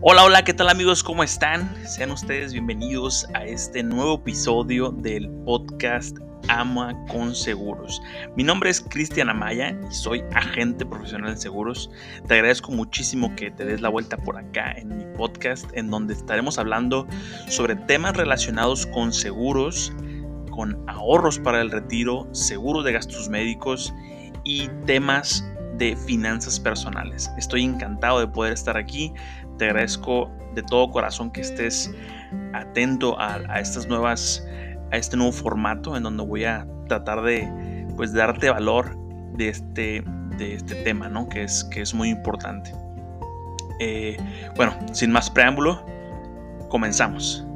Hola, hola, ¿qué tal amigos? ¿Cómo están? Sean ustedes bienvenidos a este nuevo episodio del podcast Ama con Seguros. Mi nombre es Cristian Amaya y soy agente profesional de seguros. Te agradezco muchísimo que te des la vuelta por acá en mi podcast en donde estaremos hablando sobre temas relacionados con seguros, con ahorros para el retiro, seguros de gastos médicos y temas de finanzas personales. Estoy encantado de poder estar aquí. Te agradezco de todo corazón que estés atento a, estas nuevas, a este nuevo formato en donde voy a tratar de pues darte valor de este, de este tema, ¿no? Que es, que es muy importante. Eh, bueno, sin más preámbulo, comenzamos.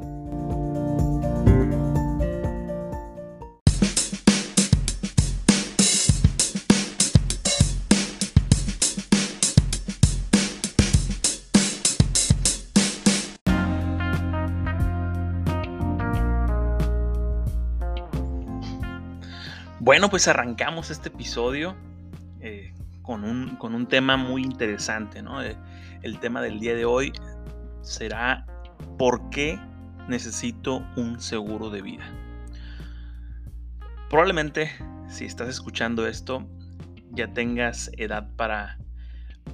Bueno, pues arrancamos este episodio eh, con, un, tema muy interesante, ¿no? Eh, el tema del día de hoy será ¿por qué necesito un seguro de vida? Probablemente si estás escuchando esto ya tengas edad para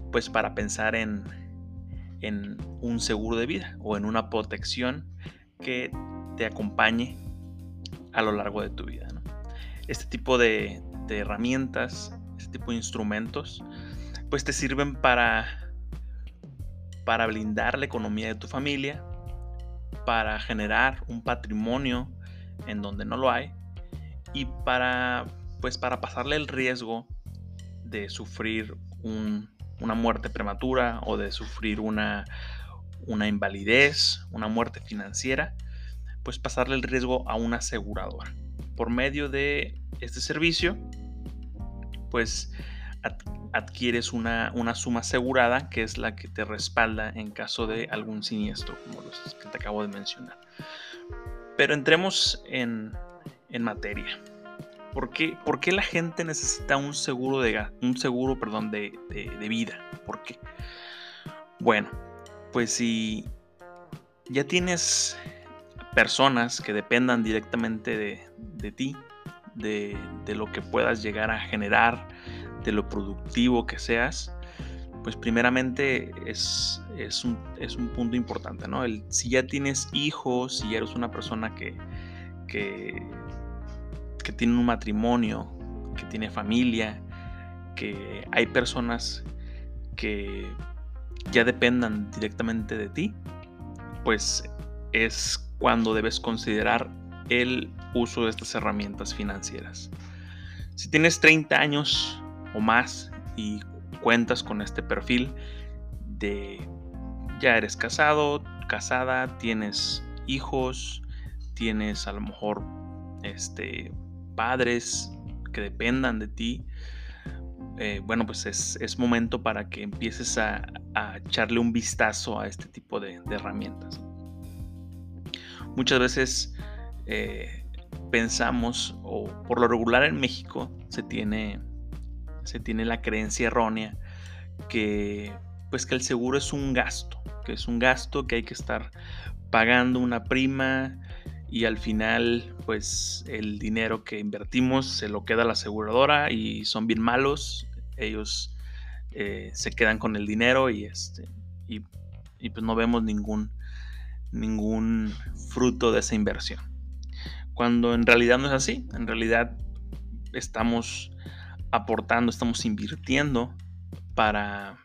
pues para pensar en, en un seguro de vida o en una protección que te acompañe a lo largo de tu vida este tipo de, herramientas, este tipo de instrumentos, pues te sirven para, para blindar la economía de tu familia, para generar un patrimonio en donde no lo hay y para, pues para pasarle el riesgo de sufrir una muerte prematura o de sufrir una, una invalidez, una muerte financiera, pues pasarle el riesgo a una aseguradora. Por medio de este servicio, pues adquieres una, suma asegurada que es la que te respalda en caso de algún siniestro, como los que te acabo de mencionar. Pero entremos en, materia. ¿Por qué, ¿Por qué, la gente necesita un seguro de un seguro, perdón, de, vida? ¿Por qué? Bueno, pues si ya tienes personas que dependan directamente de, ti, de, lo que puedas llegar a generar, de lo productivo que seas, pues primeramente es, es, un, punto importante, ¿no? Si ya tienes hijos, si eres una persona que, que, que tiene un matrimonio, que tiene familia, que hay personas que ya dependan directamente de ti, pues es cuando debes considerar el uso de estas herramientas financieras. Si tienes 30 años o más y cuentas con este perfil de ya eres casado, casada, tienes hijos, tienes a lo mejor este, padres que dependan de ti, eh, bueno, pues es, momento para que empieces a, echarle un vistazo a este tipo de herramientas. Muchas veces eh, pensamos, o por lo regular en México se tiene, se tiene la creencia errónea que, pues que el seguro es un gasto, que es un gasto que hay que estar pagando una prima y al final pues el dinero que invertimos se lo queda la aseguradora y son bien malos, ellos eh, se quedan con el dinero y, este, y, pues no vemos ningún ningún fruto de esa inversión. Cuando en realidad no es así, en realidad estamos aportando, estamos invirtiendo para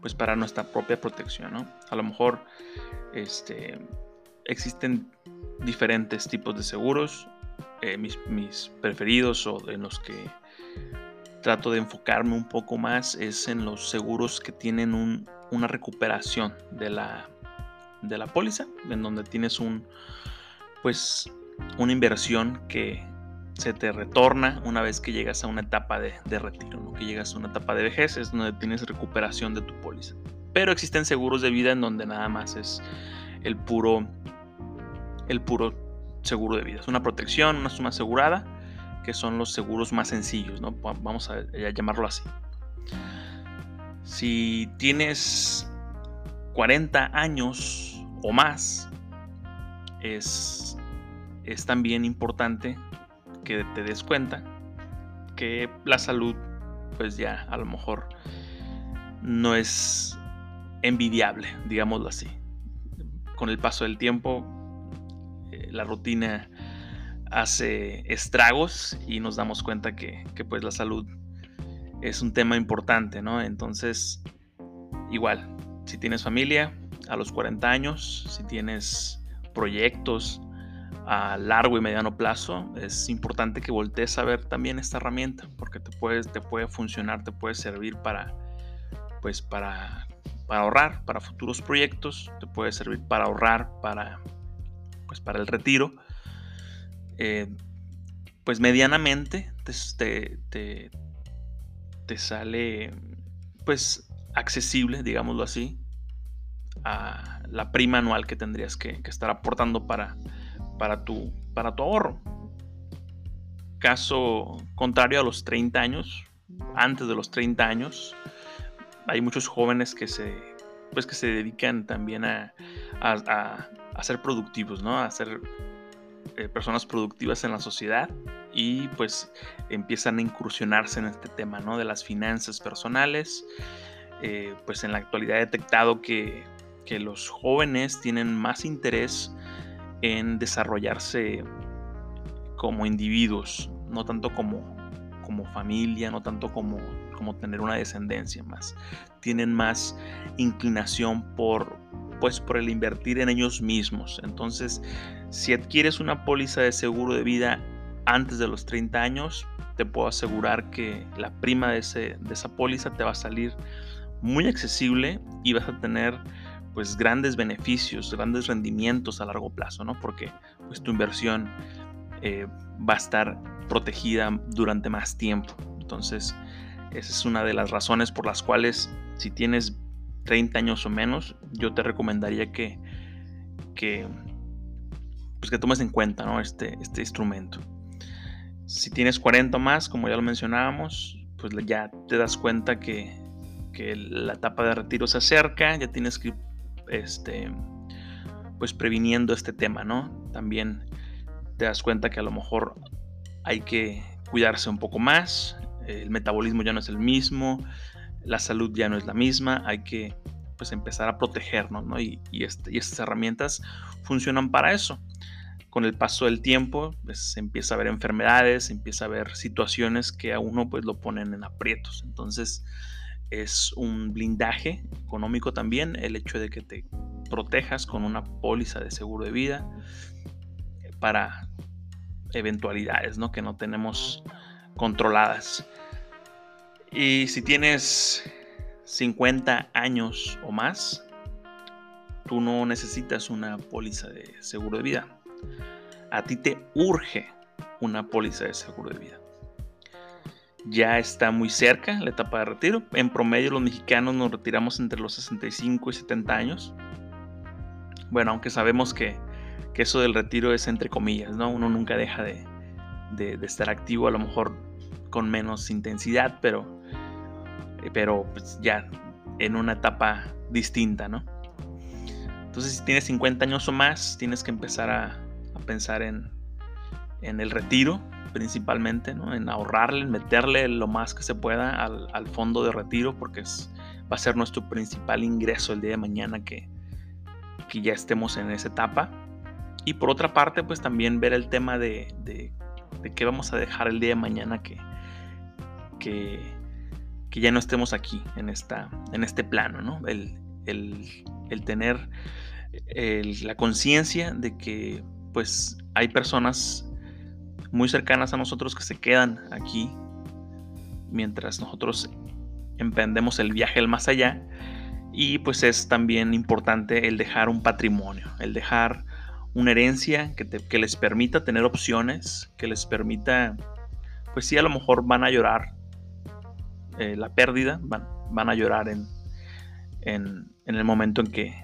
pues para nuestra propia protección, A lo mejor este, existen diferentes tipos de seguros, eh, mis, preferidos o en los que trato de enfocarme un poco más es en los seguros que tienen una recuperación de la, de la póliza, en donde tienes un, pues, una inversión que se te retorna una vez que llegas a una etapa de, retiro, ¿no? que llegas a una etapa de vejez, es donde tienes recuperación de tu póliza. Pero existen seguros de vida en donde nada más es el puro, el puro seguro de vida. Es una protección, una suma asegurada, que son los seguros más sencillos, ¿no? Vamos a llamarlo así. Si tienes 40 años o más, es, es también importante que te des cuenta que la salud, pues ya a lo mejor no es envidiable, digámoslo así. Con el paso del tiempo, eh, la rutina hace estragos y nos damos cuenta que, que, pues la salud es un tema importante, ¿no? Entonces, igual, si tienes familia a los 40 años, si tienes proyectos a largo y mediano plazo, es importante que voltees a ver también esta herramienta, porque te, puede, te puede funcionar, te puede servir para, pues para, para ahorrar, para futuros proyectos, te puede servir para ahorrar, para, pues para el retiro. Eh, pues medianamente te, te, te sale pues accesible, digámoslo así, a la prima anual que tendrías que, estar aportando para, para, tu, para tu ahorro. Caso contrario a los 30 años, antes de los 30 años, hay muchos jóvenes que se, pues que se dedican también a, a, ser productivos, ¿no? A ser eh, personas productivas en la sociedad y pues empiezan a incursionarse en este tema, ¿no? De las finanzas personales. Eh, pues en la actualidad he detectado que que los jóvenes tienen más interés en desarrollarse como individuos, no tanto como, como familia, no tanto como, como tener una descendencia más. Tienen más inclinación por, pues, por el invertir en ellos mismos. Entonces, si adquieres una póliza de seguro de vida antes de los 30 años, te puedo asegurar que la prima de, ese, de esa póliza te va a salir muy accesible y vas a tener pues grandes beneficios, grandes rendimientos a largo plazo, ¿no? Porque pues tu inversión eh, va a estar protegida durante más tiempo. Entonces, esa es una de las razones por las cuales si tienes 30 años o menos, yo te recomendaría que, que, pues que tomes en cuenta ¿no? este, este instrumento. Si tienes 40 o más, como ya lo mencionábamos, pues ya te das cuenta que, que la etapa de retiro se acerca, ya tienes que este, pues previniendo este tema, ¿no? También te das cuenta que a lo mejor hay que cuidarse un poco más, el metabolismo ya no es el mismo, la salud ya no es la misma, hay que pues empezar a protegernos, ¿no? Y, este, y estas herramientas funcionan para eso. Con el paso del tiempo, pues empieza a haber enfermedades, empieza a haber situaciones que a uno pues lo ponen en aprietos. Entonces, es un blindaje económico también el hecho de que te protejas con una póliza de seguro de vida para eventualidades ¿no? que no tenemos controladas. Y si tienes 50 años o más, tú no necesitas una póliza de seguro de vida. A ti te urge una póliza de seguro de vida ya está muy cerca la etapa de retiro. En promedio los mexicanos nos retiramos entre los 65 y 70 años. Bueno, aunque sabemos que, eso del retiro es entre comillas, ¿no? Uno nunca deja de, estar activo, a lo mejor con menos intensidad, pero, pero pues ya en una etapa distinta, ¿no? Entonces, si tienes 50 años o más, tienes que empezar a, pensar en, en el retiro principalmente, ¿no? en ahorrarle, en meterle lo más que se pueda al, fondo de retiro, porque es, va a ser nuestro principal ingreso el día de mañana que, que ya estemos en esa etapa. Y por otra parte, pues también ver el tema de, de, qué vamos a dejar el día de mañana que, que, ya no estemos aquí en, esta, en este plano, ¿no? El, el, el tener la conciencia de que pues hay personas muy cercanas a nosotros que se quedan aquí mientras nosotros emprendemos el viaje al más allá. Y pues es también importante el dejar un patrimonio, el dejar una herencia que, que les permita tener opciones, que les permita, pues sí, a lo mejor van a llorar eh, la pérdida, van, van a llorar en, en, en, el momento en que,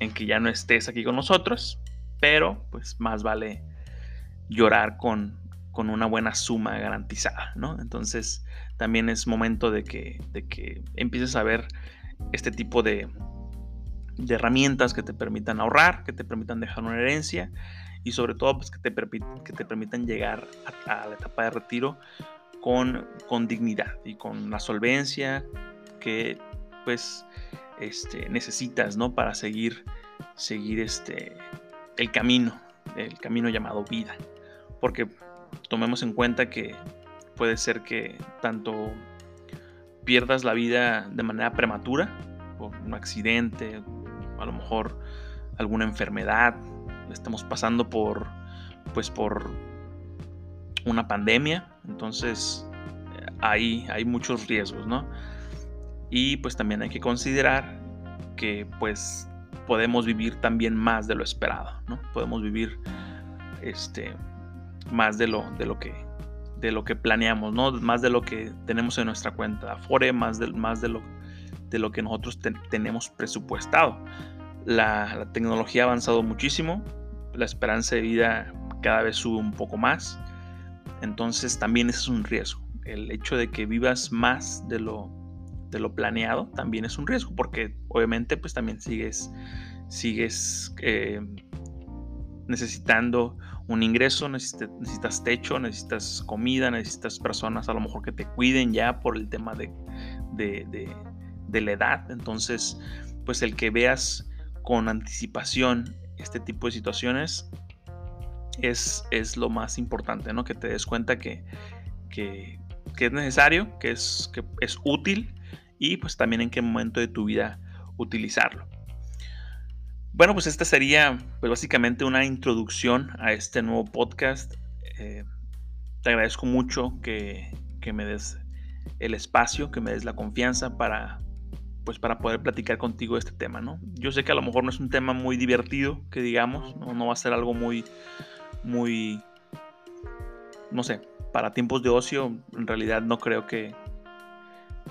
en que ya no estés aquí con nosotros, pero pues más vale llorar con, con una buena suma garantizada, ¿no? Entonces también es momento de que, de que empieces a ver este tipo de, herramientas que te permitan ahorrar, que te permitan dejar una herencia y sobre todo pues, que, te que te permitan llegar a, la etapa de retiro con, con dignidad y con la solvencia que pues este, necesitas ¿no? para seguir, seguir este, el camino, el camino llamado vida. Porque tomemos en cuenta que puede ser que tanto pierdas la vida de manera prematura, por un accidente, a lo mejor alguna enfermedad, estamos pasando por pues por una pandemia, entonces hay, hay muchos riesgos, ¿no? Y pues también hay que considerar que pues podemos vivir también más de lo esperado, ¿no? Podemos vivir este más de lo, de lo que de lo que planeamos, ¿no? Más de lo que tenemos en nuestra cuenta Afore, más de, más de, lo, de lo que nosotros tenemos presupuestado. La, tecnología ha avanzado muchísimo, la esperanza de vida cada vez sube un poco más, entonces también ese es un riesgo. El hecho de que vivas más de lo, de lo planeado también es un riesgo, porque obviamente pues también sigues, sigues eh, necesitando un ingreso, necesitas, techo, necesitas comida, necesitas personas a lo mejor que te cuiden ya por el tema de, de, la edad. Entonces, pues el que veas con anticipación este tipo de situaciones es, es lo más importante, ¿no? Que te des cuenta que, que, es necesario, que es, que es útil y pues también en qué momento de tu vida utilizarlo. Bueno, pues esta sería pues básicamente una introducción a este nuevo podcast. Eh, te agradezco mucho que, me des el espacio, que me des la confianza para, pues para poder platicar contigo de este tema, ¿no? Yo sé que a lo mejor no es un tema muy divertido, que digamos, no, va a ser algo muy, muy, no sé, para tiempos de ocio, en realidad no creo que,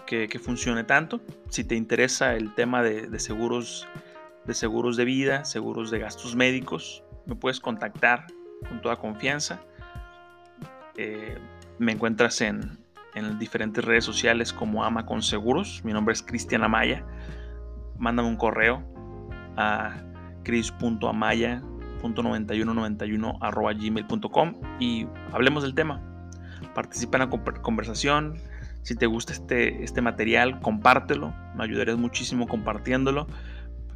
que, funcione tanto. Si te interesa el tema de seguros de seguros de vida, seguros de gastos médicos. Me puedes contactar con toda confianza. Eh, me encuentras en, en, diferentes redes sociales como Ama con Seguros. Mi nombre es Cristian Amaya. Mándame un correo a cris.amaya.9191 y hablemos del tema. Participa en la conversación. Si te gusta este, este material, compártelo. Me ayudarías muchísimo compartiéndolo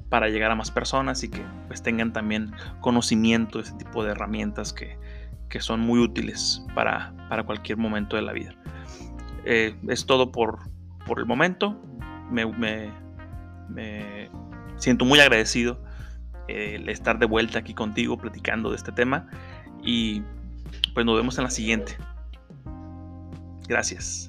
para llegar a más personas y que pues tengan también conocimiento de ese tipo de herramientas que, son muy útiles para, para, cualquier momento de la vida. Eh, es todo por, por el momento. Me, me, siento muy agradecido eh, el estar de vuelta aquí contigo platicando de este tema y pues nos vemos en la siguiente. Gracias.